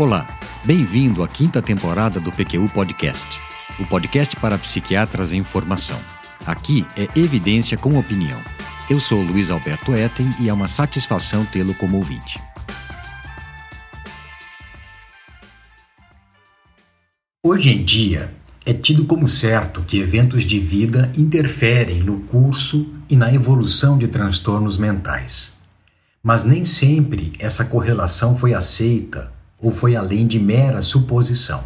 Olá, bem-vindo à quinta temporada do PQU Podcast, o podcast para psiquiatras em formação. Aqui é evidência com opinião. Eu sou Luiz Alberto Etten e é uma satisfação tê-lo como ouvinte. Hoje em dia, é tido como certo que eventos de vida interferem no curso e na evolução de transtornos mentais. Mas nem sempre essa correlação foi aceita ou foi além de mera suposição.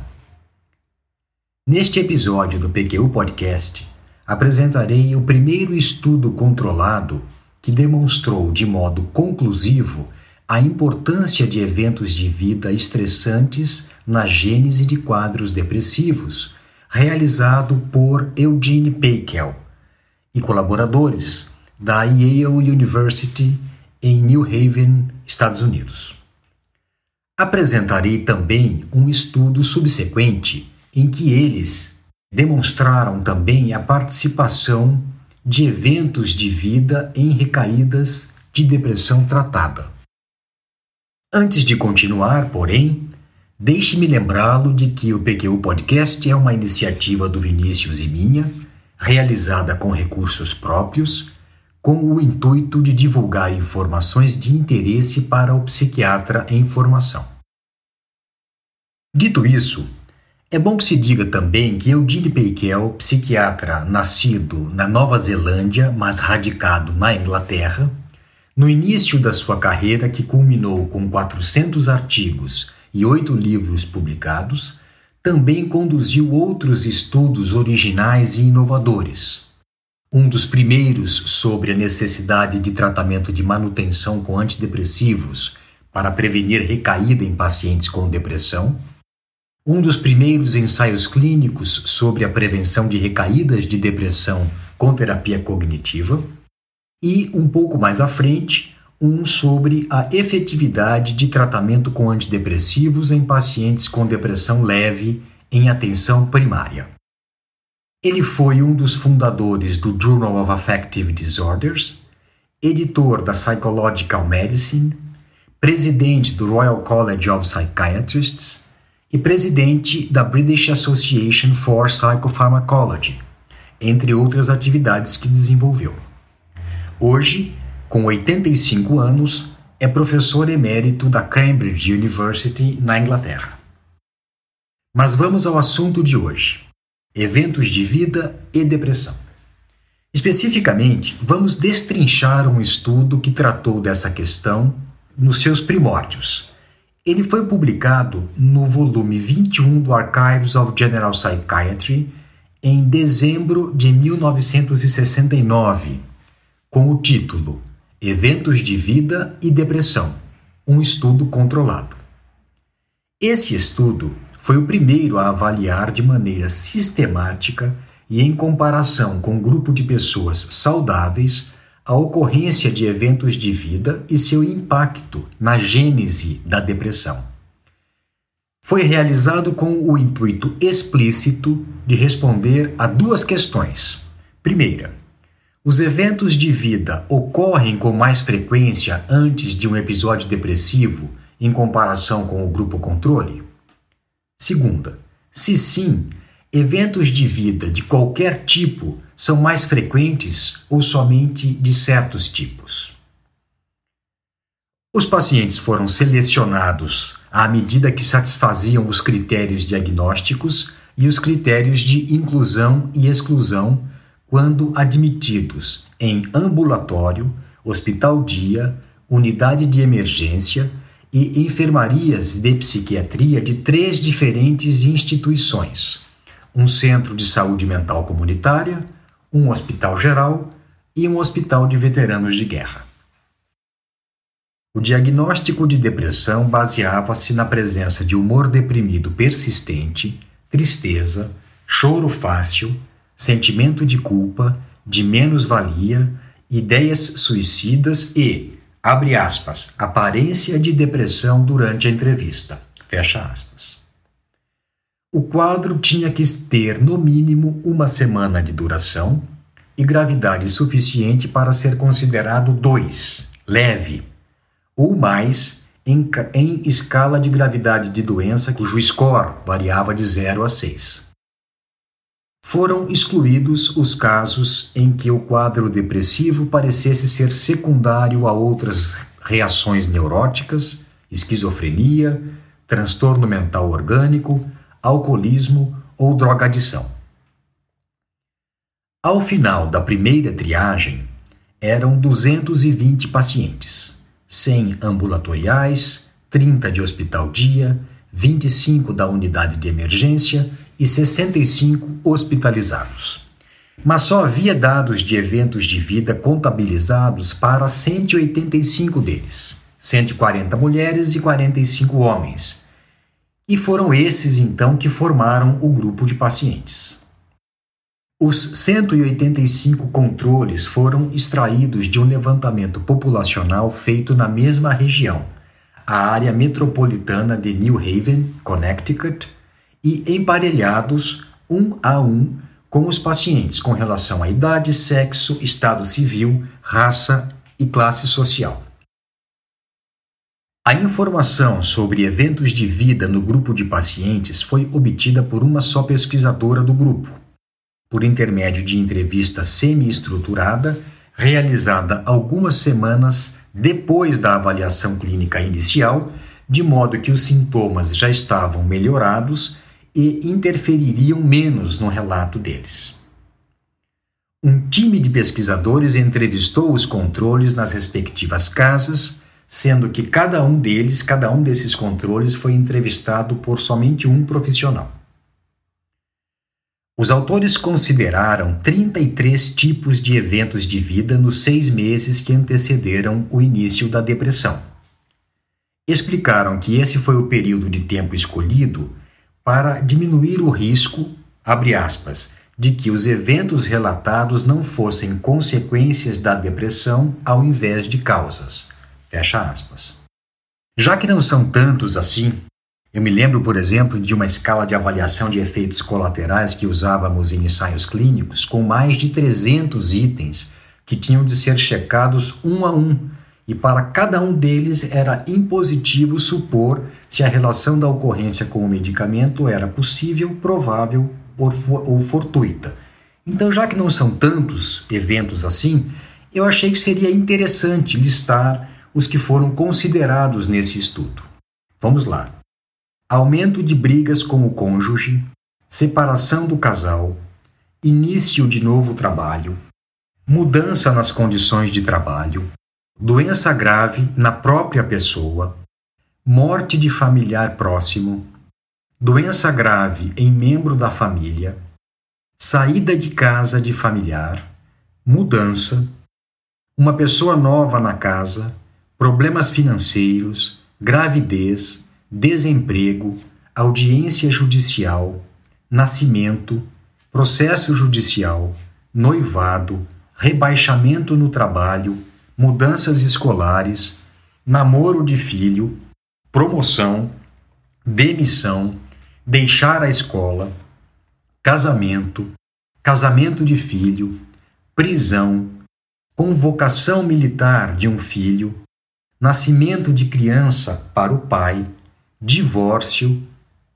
Neste episódio do PQ Podcast, apresentarei o primeiro estudo controlado que demonstrou de modo conclusivo a importância de eventos de vida estressantes na gênese de quadros depressivos, realizado por Eugene Peikel e colaboradores da Yale University em New Haven, Estados Unidos. Apresentarei também um estudo subsequente em que eles demonstraram também a participação de eventos de vida em recaídas de depressão tratada. Antes de continuar, porém, deixe-me lembrá-lo de que o PQ Podcast é uma iniciativa do Vinícius e minha, realizada com recursos próprios com o intuito de divulgar informações de interesse para o psiquiatra em formação. Dito isso, é bom que se diga também que Eudine Peikel, psiquiatra nascido na Nova Zelândia, mas radicado na Inglaterra, no início da sua carreira, que culminou com 400 artigos e oito livros publicados, também conduziu outros estudos originais e inovadores, um dos primeiros sobre a necessidade de tratamento de manutenção com antidepressivos para prevenir recaída em pacientes com depressão, um dos primeiros ensaios clínicos sobre a prevenção de recaídas de depressão com terapia cognitiva, e um pouco mais à frente, um sobre a efetividade de tratamento com antidepressivos em pacientes com depressão leve em atenção primária. Ele foi um dos fundadores do Journal of Affective Disorders, editor da Psychological Medicine, presidente do Royal College of Psychiatrists e presidente da British Association for Psychopharmacology, entre outras atividades que desenvolveu. Hoje, com 85 anos, é professor emérito da Cambridge University, na Inglaterra. Mas vamos ao assunto de hoje eventos de vida e depressão. Especificamente, vamos destrinchar um estudo que tratou dessa questão nos seus primórdios. Ele foi publicado no volume 21 do Archives of General Psychiatry em dezembro de 1969, com o título Eventos de Vida e Depressão um estudo controlado. Esse estudo foi o primeiro a avaliar de maneira sistemática e em comparação com um grupo de pessoas saudáveis a ocorrência de eventos de vida e seu impacto na gênese da depressão. Foi realizado com o intuito explícito de responder a duas questões. Primeira, os eventos de vida ocorrem com mais frequência antes de um episódio depressivo em comparação com o grupo controle? Segunda, se sim, eventos de vida de qualquer tipo são mais frequentes ou somente de certos tipos. Os pacientes foram selecionados à medida que satisfaziam os critérios diagnósticos e os critérios de inclusão e exclusão quando admitidos em ambulatório, hospital-dia, unidade de emergência e enfermarias de psiquiatria de três diferentes instituições: um centro de saúde mental comunitária, um hospital geral e um hospital de veteranos de guerra. O diagnóstico de depressão baseava-se na presença de humor deprimido persistente, tristeza, choro fácil, sentimento de culpa, de menos-valia, ideias suicidas e, abre aspas, aparência de depressão durante a entrevista, fecha aspas. O quadro tinha que ter no mínimo uma semana de duração e gravidade suficiente para ser considerado 2, leve, ou mais, em, em escala de gravidade de doença cujo score variava de 0 a 6. Foram excluídos os casos em que o quadro depressivo parecesse ser secundário a outras reações neuróticas, esquizofrenia, transtorno mental orgânico, alcoolismo ou drogadição. Ao final da primeira triagem, eram 220 pacientes, 100 ambulatoriais, 30 de hospital dia, 25 da unidade de emergência e 65 hospitalizados. Mas só havia dados de eventos de vida contabilizados para 185 deles, 140 mulheres e 45 homens. E foram esses então que formaram o grupo de pacientes. Os 185 controles foram extraídos de um levantamento populacional feito na mesma região, a área metropolitana de New Haven, Connecticut, e emparelhados um a um com os pacientes com relação à idade, sexo, estado civil, raça e classe social. A informação sobre eventos de vida no grupo de pacientes foi obtida por uma só pesquisadora do grupo, por intermédio de entrevista semi-estruturada realizada algumas semanas depois da avaliação clínica inicial, de modo que os sintomas já estavam melhorados e interfeririam menos no relato deles. Um time de pesquisadores entrevistou os controles nas respectivas casas, sendo que cada um deles, cada um desses controles foi entrevistado por somente um profissional. Os autores consideraram 33 tipos de eventos de vida nos seis meses que antecederam o início da depressão. Explicaram que esse foi o período de tempo escolhido para diminuir o risco, abre aspas, de que os eventos relatados não fossem consequências da depressão ao invés de causas. Fecha aspas. Já que não são tantos assim, eu me lembro, por exemplo, de uma escala de avaliação de efeitos colaterais que usávamos em ensaios clínicos, com mais de 300 itens que tinham de ser checados um a um, e para cada um deles era impositivo supor se a relação da ocorrência com o medicamento era possível, provável ou fortuita. Então, já que não são tantos eventos assim, eu achei que seria interessante listar os que foram considerados nesse estudo. Vamos lá aumento de brigas com o cônjuge, separação do casal, início de novo trabalho, mudança nas condições de trabalho, doença grave na própria pessoa, morte de familiar próximo, doença grave em membro da família, saída de casa de familiar, mudança, uma pessoa nova na casa, problemas financeiros, gravidez, desemprego, audiência judicial, nascimento, processo judicial, noivado, rebaixamento no trabalho, mudanças escolares, namoro de filho, promoção, demissão, deixar a escola, casamento, casamento de filho, prisão, convocação militar de um filho, nascimento de criança para o pai, divórcio,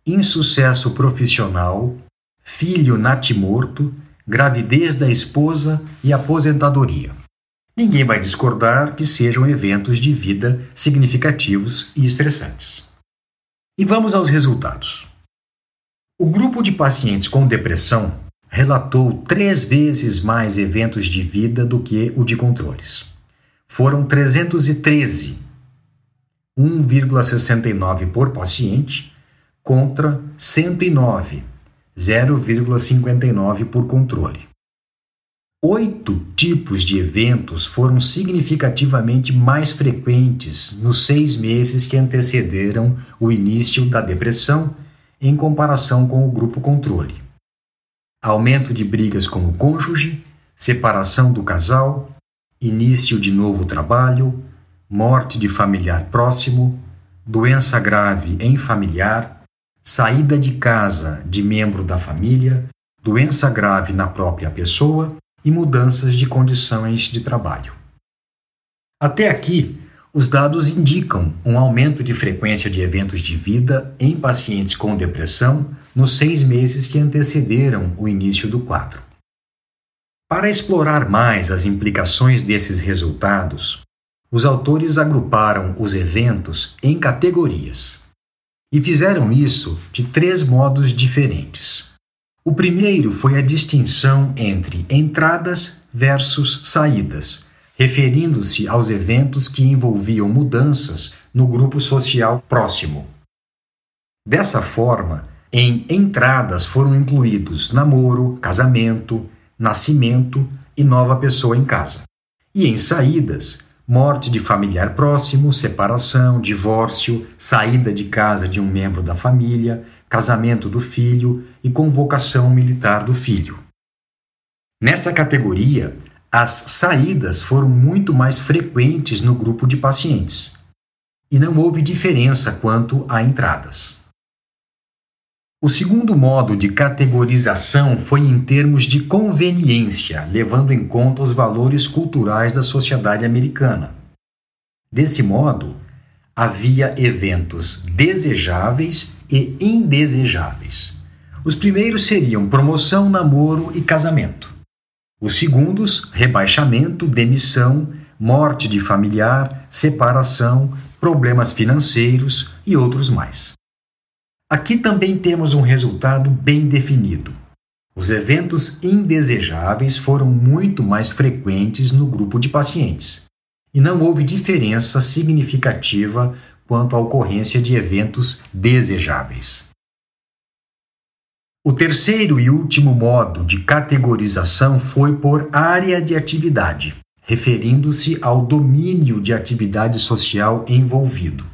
insucesso profissional, filho natimorto, gravidez da esposa e aposentadoria. Ninguém vai discordar que sejam eventos de vida significativos e estressantes. E vamos aos resultados. O grupo de pacientes com depressão relatou três vezes mais eventos de vida do que o de controles. Foram 313 1,69 por paciente, contra 109, 0,59 por controle. Oito tipos de eventos foram significativamente mais frequentes nos seis meses que antecederam o início da depressão em comparação com o grupo controle. Aumento de brigas com o cônjuge, separação do casal, início de novo trabalho, morte de familiar próximo, doença grave em familiar, saída de casa de membro da família, doença grave na própria pessoa e mudanças de condições de trabalho. Até aqui, os dados indicam um aumento de frequência de eventos de vida em pacientes com depressão nos seis meses que antecederam o início do quadro. Para explorar mais as implicações desses resultados, os autores agruparam os eventos em categorias e fizeram isso de três modos diferentes. O primeiro foi a distinção entre entradas versus saídas, referindo-se aos eventos que envolviam mudanças no grupo social próximo. Dessa forma, em entradas foram incluídos namoro, casamento, nascimento e nova pessoa em casa. E em saídas, morte de familiar próximo, separação, divórcio, saída de casa de um membro da família, casamento do filho e convocação militar do filho. Nessa categoria, as saídas foram muito mais frequentes no grupo de pacientes e não houve diferença quanto a entradas. O segundo modo de categorização foi em termos de conveniência, levando em conta os valores culturais da sociedade americana. Desse modo, havia eventos desejáveis e indesejáveis. Os primeiros seriam promoção, namoro e casamento. Os segundos, rebaixamento, demissão, morte de familiar, separação, problemas financeiros e outros mais. Aqui também temos um resultado bem definido. Os eventos indesejáveis foram muito mais frequentes no grupo de pacientes, e não houve diferença significativa quanto à ocorrência de eventos desejáveis. O terceiro e último modo de categorização foi por área de atividade, referindo-se ao domínio de atividade social envolvido.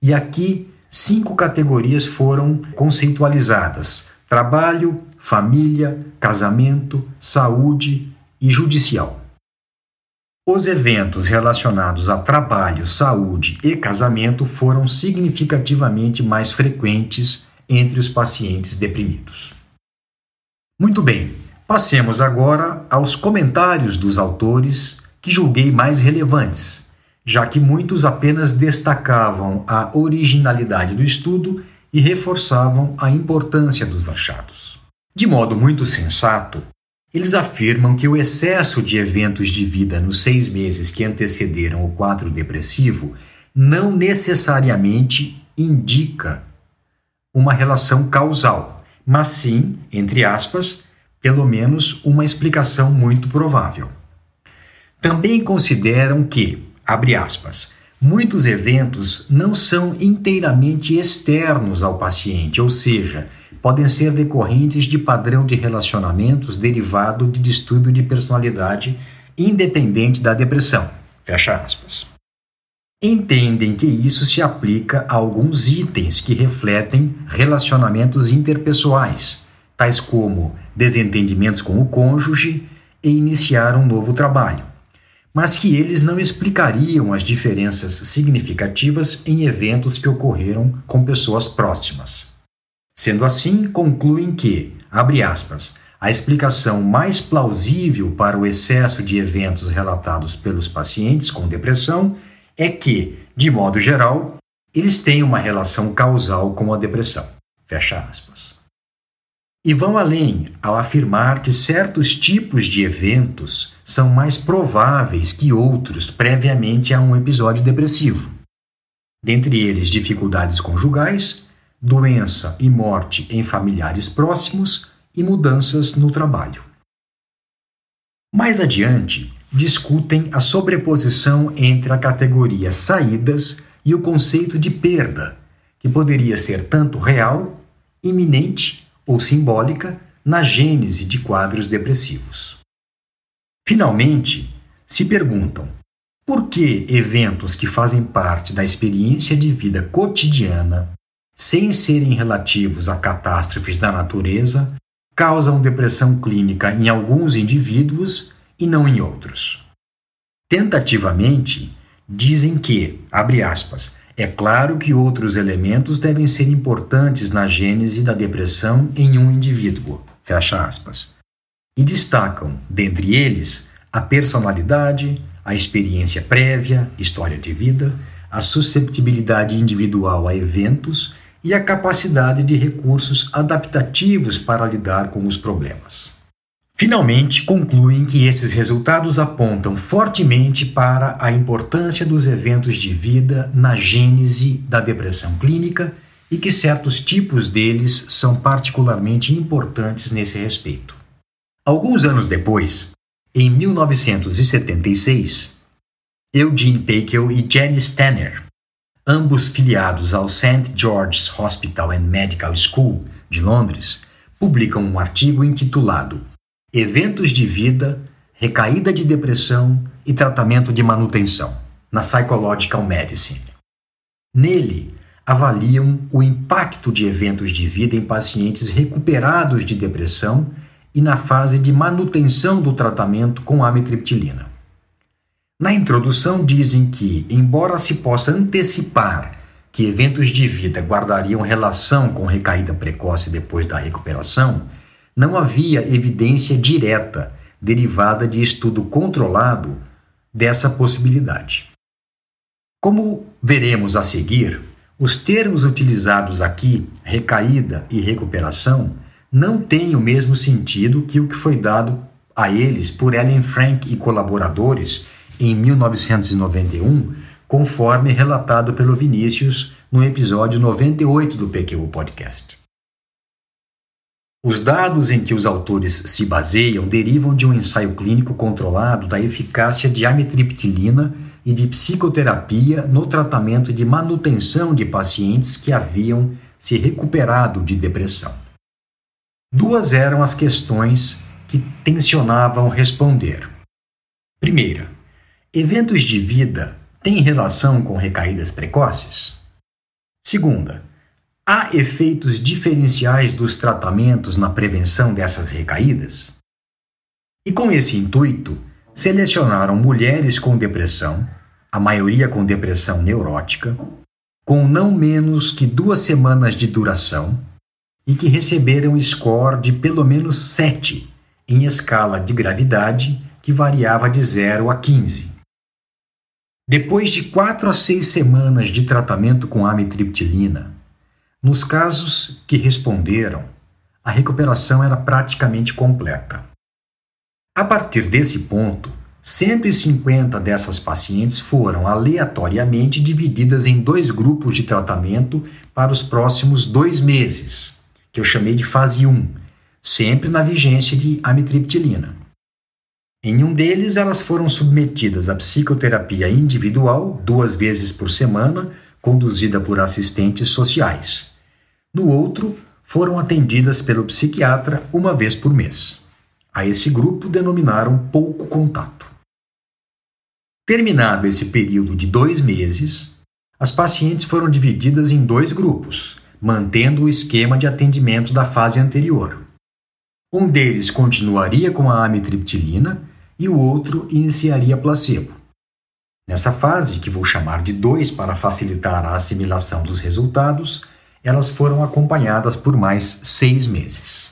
E aqui cinco categorias foram conceitualizadas: trabalho, família, casamento, saúde e judicial. Os eventos relacionados a trabalho, saúde e casamento foram significativamente mais frequentes entre os pacientes deprimidos. Muito bem, passemos agora aos comentários dos autores que julguei mais relevantes já que muitos apenas destacavam a originalidade do estudo e reforçavam a importância dos achados. De modo muito sensato, eles afirmam que o excesso de eventos de vida nos seis meses que antecederam o quadro depressivo não necessariamente indica uma relação causal, mas sim, entre aspas, pelo menos uma explicação muito provável. Também consideram que, Abre aspas. Muitos eventos não são inteiramente externos ao paciente, ou seja, podem ser decorrentes de padrão de relacionamentos derivado de distúrbio de personalidade independente da depressão. Fecha aspas. Entendem que isso se aplica a alguns itens que refletem relacionamentos interpessoais, tais como desentendimentos com o cônjuge e iniciar um novo trabalho mas que eles não explicariam as diferenças significativas em eventos que ocorreram com pessoas próximas. Sendo assim, concluem que, abre aspas, a explicação mais plausível para o excesso de eventos relatados pelos pacientes com depressão é que, de modo geral, eles têm uma relação causal com a depressão. Fecha aspas. E vão além ao afirmar que certos tipos de eventos são mais prováveis que outros previamente a um episódio depressivo. Dentre eles, dificuldades conjugais, doença e morte em familiares próximos e mudanças no trabalho. Mais adiante, discutem a sobreposição entre a categoria saídas e o conceito de perda, que poderia ser tanto real, iminente ou simbólica na gênese de quadros depressivos. Finalmente, se perguntam por que eventos que fazem parte da experiência de vida cotidiana, sem serem relativos a catástrofes da natureza, causam depressão clínica em alguns indivíduos e não em outros. Tentativamente, dizem que, abre aspas, é claro que outros elementos devem ser importantes na gênese da depressão em um indivíduo, fecha aspas. E destacam, dentre eles, a personalidade, a experiência prévia, história de vida, a susceptibilidade individual a eventos e a capacidade de recursos adaptativos para lidar com os problemas. Finalmente, concluem que esses resultados apontam fortemente para a importância dos eventos de vida na gênese da depressão clínica e que certos tipos deles são particularmente importantes nesse respeito. Alguns anos depois, em 1976, Eugene Peikel e Jenny Stanner, ambos filiados ao St. George's Hospital and Medical School de Londres, publicam um artigo intitulado Eventos de Vida, Recaída de Depressão e Tratamento de Manutenção, na Psychological Medicine. Nele, avaliam o impacto de eventos de vida em pacientes recuperados de depressão e na fase de manutenção do tratamento com amitriptilina. Na introdução dizem que, embora se possa antecipar que eventos de vida guardariam relação com recaída precoce depois da recuperação, não havia evidência direta derivada de estudo controlado dessa possibilidade. Como veremos a seguir, os termos utilizados aqui, recaída e recuperação, não têm o mesmo sentido que o que foi dado a eles por Ellen Frank e colaboradores em 1991, conforme relatado pelo Vinícius no episódio 98 do PQ Podcast. Os dados em que os autores se baseiam derivam de um ensaio clínico controlado da eficácia de amitriptilina e de psicoterapia no tratamento de manutenção de pacientes que haviam se recuperado de depressão. Duas eram as questões que tensionavam responder. Primeira, eventos de vida têm relação com recaídas precoces? Segunda, Há efeitos diferenciais dos tratamentos na prevenção dessas recaídas? E com esse intuito, selecionaram mulheres com depressão, a maioria com depressão neurótica, com não menos que duas semanas de duração e que receberam score de pelo menos 7 em escala de gravidade que variava de 0 a 15. Depois de 4 a 6 semanas de tratamento com amitriptilina, nos casos que responderam, a recuperação era praticamente completa. A partir desse ponto, 150 dessas pacientes foram aleatoriamente divididas em dois grupos de tratamento para os próximos dois meses, que eu chamei de fase 1, sempre na vigência de amitriptilina. Em um deles, elas foram submetidas à psicoterapia individual, duas vezes por semana, conduzida por assistentes sociais. No outro, foram atendidas pelo psiquiatra uma vez por mês. A esse grupo denominaram pouco contato. Terminado esse período de dois meses, as pacientes foram divididas em dois grupos, mantendo o esquema de atendimento da fase anterior. Um deles continuaria com a amitriptilina e o outro iniciaria placebo. Nessa fase, que vou chamar de 2 para facilitar a assimilação dos resultados, elas foram acompanhadas por mais seis meses.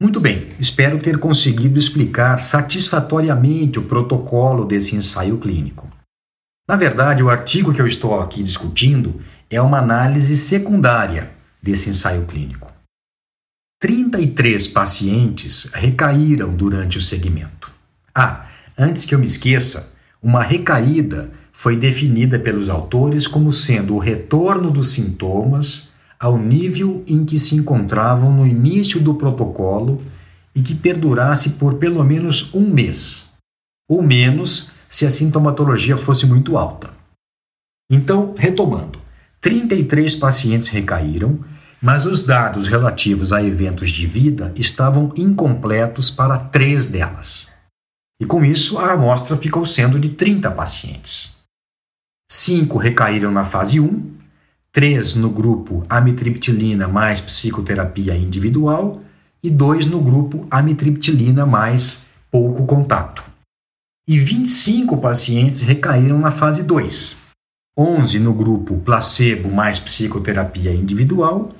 Muito bem, espero ter conseguido explicar satisfatoriamente o protocolo desse ensaio clínico. Na verdade, o artigo que eu estou aqui discutindo é uma análise secundária desse ensaio clínico. 33 pacientes recaíram durante o segmento. Ah, antes que eu me esqueça, uma recaída foi definida pelos autores como sendo o retorno dos sintomas ao nível em que se encontravam no início do protocolo e que perdurasse por pelo menos um mês, ou menos se a sintomatologia fosse muito alta. Então, retomando, 33 pacientes recaíram, mas os dados relativos a eventos de vida estavam incompletos para três delas. E com isso, a amostra ficou sendo de 30 pacientes. Cinco recaíram na fase 1, três no grupo amitriptilina mais psicoterapia individual e dois no grupo amitriptilina mais pouco contato. E 25 pacientes recaíram na fase 2, 11 no grupo placebo mais psicoterapia individual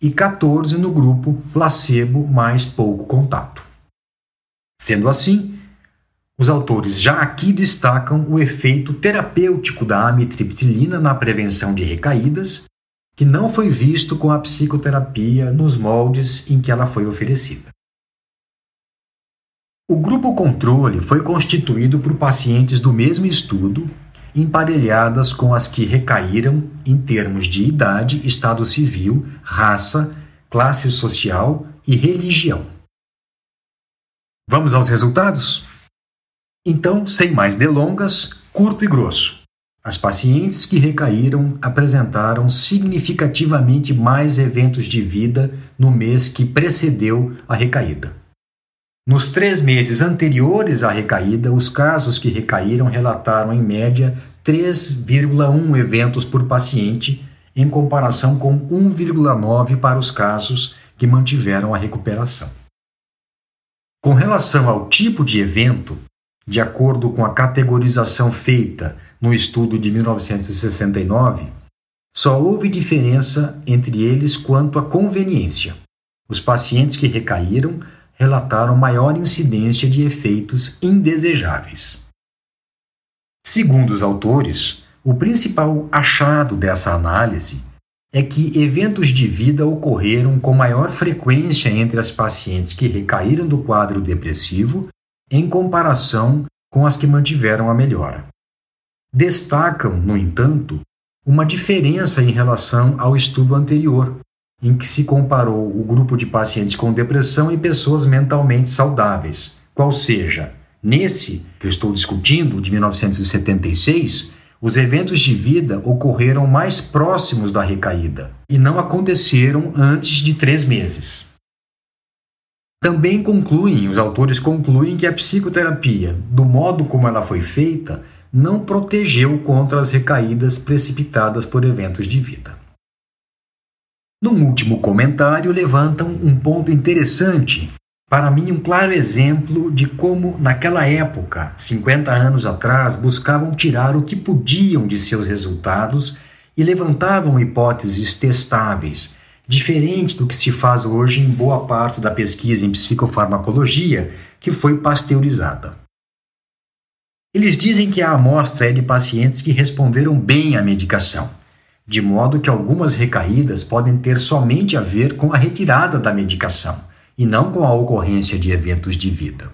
e 14 no grupo placebo mais pouco contato. Sendo assim, Os autores já aqui destacam o efeito terapêutico da amitriptilina na prevenção de recaídas, que não foi visto com a psicoterapia nos moldes em que ela foi oferecida. O grupo controle foi constituído por pacientes do mesmo estudo, emparelhadas com as que recaíram em termos de idade, estado civil, raça, classe social e religião. Vamos aos resultados? Então, sem mais delongas, curto e grosso. As pacientes que recaíram apresentaram significativamente mais eventos de vida no mês que precedeu a recaída. Nos três meses anteriores à recaída, os casos que recaíram relataram em média 3,1 eventos por paciente, em comparação com 1,9 para os casos que mantiveram a recuperação. Com relação ao tipo de evento, de acordo com a categorização feita no estudo de 1969, só houve diferença entre eles quanto à conveniência. Os pacientes que recaíram relataram maior incidência de efeitos indesejáveis. Segundo os autores, o principal achado dessa análise é que eventos de vida ocorreram com maior frequência entre as pacientes que recaíram do quadro depressivo em comparação com as que mantiveram a melhora. Destacam, no entanto, uma diferença em relação ao estudo anterior, em que se comparou o grupo de pacientes com depressão e pessoas mentalmente saudáveis, qual seja, nesse que eu estou discutindo, de 1976, os eventos de vida ocorreram mais próximos da recaída e não aconteceram antes de três meses. Também concluem, os autores concluem que a psicoterapia, do modo como ela foi feita, não protegeu contra as recaídas precipitadas por eventos de vida. Num último comentário, levantam um ponto interessante, para mim, um claro exemplo de como, naquela época, 50 anos atrás, buscavam tirar o que podiam de seus resultados e levantavam hipóteses testáveis diferente do que se faz hoje em boa parte da pesquisa em psicofarmacologia, que foi pasteurizada. Eles dizem que a amostra é de pacientes que responderam bem à medicação, de modo que algumas recaídas podem ter somente a ver com a retirada da medicação e não com a ocorrência de eventos de vida.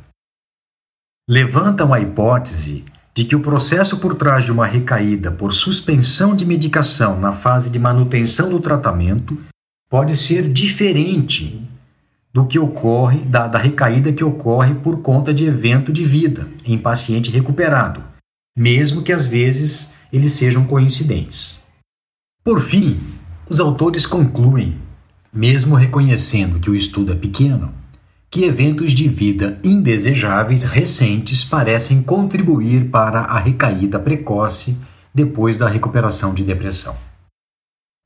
Levantam a hipótese de que o processo por trás de uma recaída por suspensão de medicação na fase de manutenção do tratamento pode ser diferente do que ocorre, da, da recaída que ocorre por conta de evento de vida em paciente recuperado, mesmo que às vezes eles sejam coincidentes. Por fim, os autores concluem, mesmo reconhecendo que o estudo é pequeno, que eventos de vida indesejáveis recentes parecem contribuir para a recaída precoce depois da recuperação de depressão.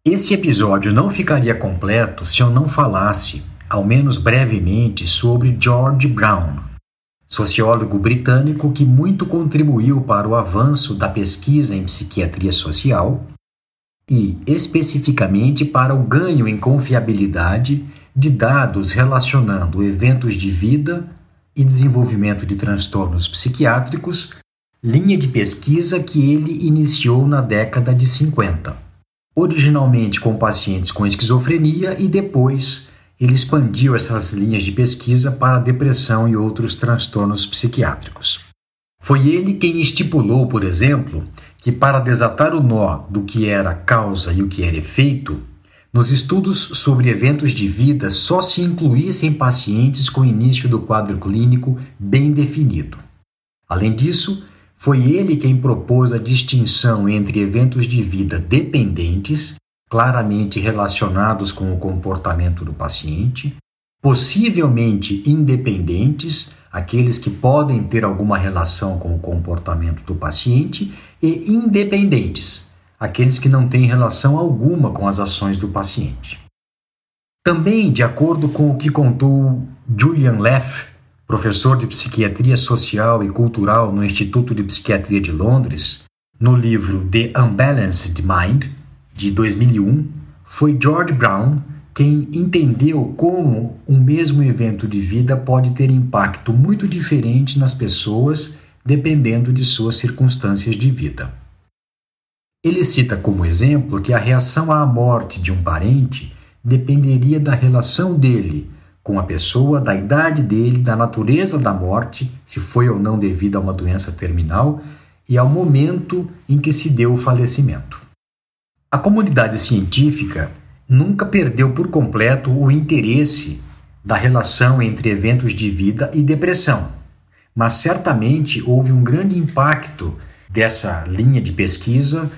Este episódio não ficaria completo se eu não falasse, ao menos brevemente, sobre George Brown, sociólogo britânico que muito contribuiu para o avanço da pesquisa em psiquiatria social e, especificamente, para o ganho em confiabilidade de dados relacionando eventos de vida e desenvolvimento de transtornos psiquiátricos, linha de pesquisa que ele iniciou na década de 50 originalmente com pacientes com esquizofrenia e depois ele expandiu essas linhas de pesquisa para depressão e outros transtornos psiquiátricos. Foi ele quem estipulou, por exemplo, que para desatar o nó do que era causa e o que era efeito, nos estudos sobre eventos de vida só se incluíssem pacientes com início do quadro clínico bem definido. Além disso, foi ele quem propôs a distinção entre eventos de vida dependentes, claramente relacionados com o comportamento do paciente, possivelmente independentes, aqueles que podem ter alguma relação com o comportamento do paciente, e independentes, aqueles que não têm relação alguma com as ações do paciente. Também, de acordo com o que contou Julian Leff professor de psiquiatria social e cultural no Instituto de Psiquiatria de Londres, no livro The Unbalanced Mind, de 2001, foi George Brown quem entendeu como um mesmo evento de vida pode ter impacto muito diferente nas pessoas dependendo de suas circunstâncias de vida. Ele cita como exemplo que a reação à morte de um parente dependeria da relação dele com a pessoa, da idade dele, da natureza da morte, se foi ou não devido a uma doença terminal, e ao momento em que se deu o falecimento. A comunidade científica nunca perdeu por completo o interesse da relação entre eventos de vida e depressão, mas certamente houve um grande impacto dessa linha de pesquisa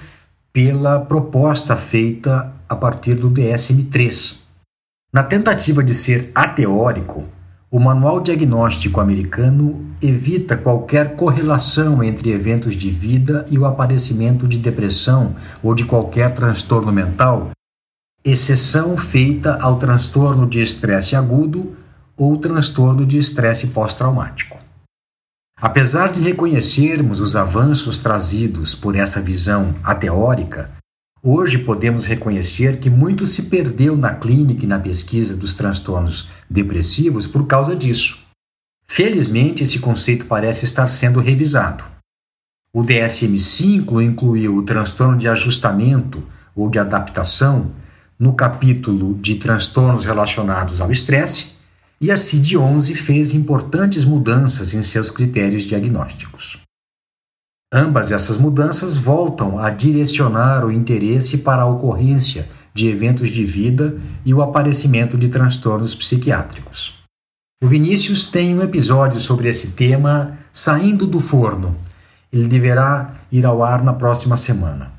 pela proposta feita a partir do DSM-3. Na tentativa de ser ateórico, o Manual Diagnóstico Americano evita qualquer correlação entre eventos de vida e o aparecimento de depressão ou de qualquer transtorno mental, exceção feita ao transtorno de estresse agudo ou transtorno de estresse pós-traumático. Apesar de reconhecermos os avanços trazidos por essa visão ateórica, hoje podemos reconhecer que muito se perdeu na clínica e na pesquisa dos transtornos depressivos por causa disso. Felizmente, esse conceito parece estar sendo revisado. O DSM-5 incluiu o transtorno de ajustamento ou de adaptação no capítulo de transtornos relacionados ao estresse e a CID-11 fez importantes mudanças em seus critérios diagnósticos. Ambas essas mudanças voltam a direcionar o interesse para a ocorrência de eventos de vida e o aparecimento de transtornos psiquiátricos. O Vinícius tem um episódio sobre esse tema saindo do forno. Ele deverá ir ao ar na próxima semana.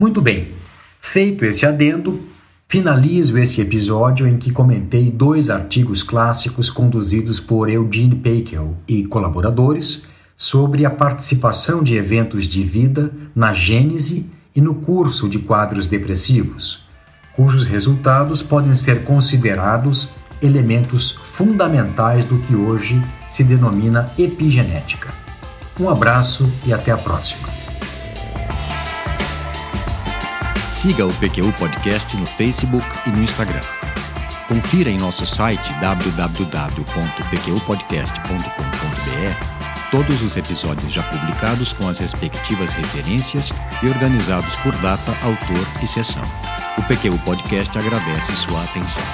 Muito bem, feito esse adendo, Finalizo esse episódio em que comentei dois artigos clássicos conduzidos por Eugene Peikel e colaboradores sobre a participação de eventos de vida na gênese e no curso de quadros depressivos, cujos resultados podem ser considerados elementos fundamentais do que hoje se denomina epigenética. Um abraço e até a próxima. Siga o PQU Podcast no Facebook e no Instagram. Confira em nosso site www.pqpodcast.com.br todos os episódios já publicados com as respectivas referências e organizados por data, autor e sessão. O PQU Podcast agradece sua atenção.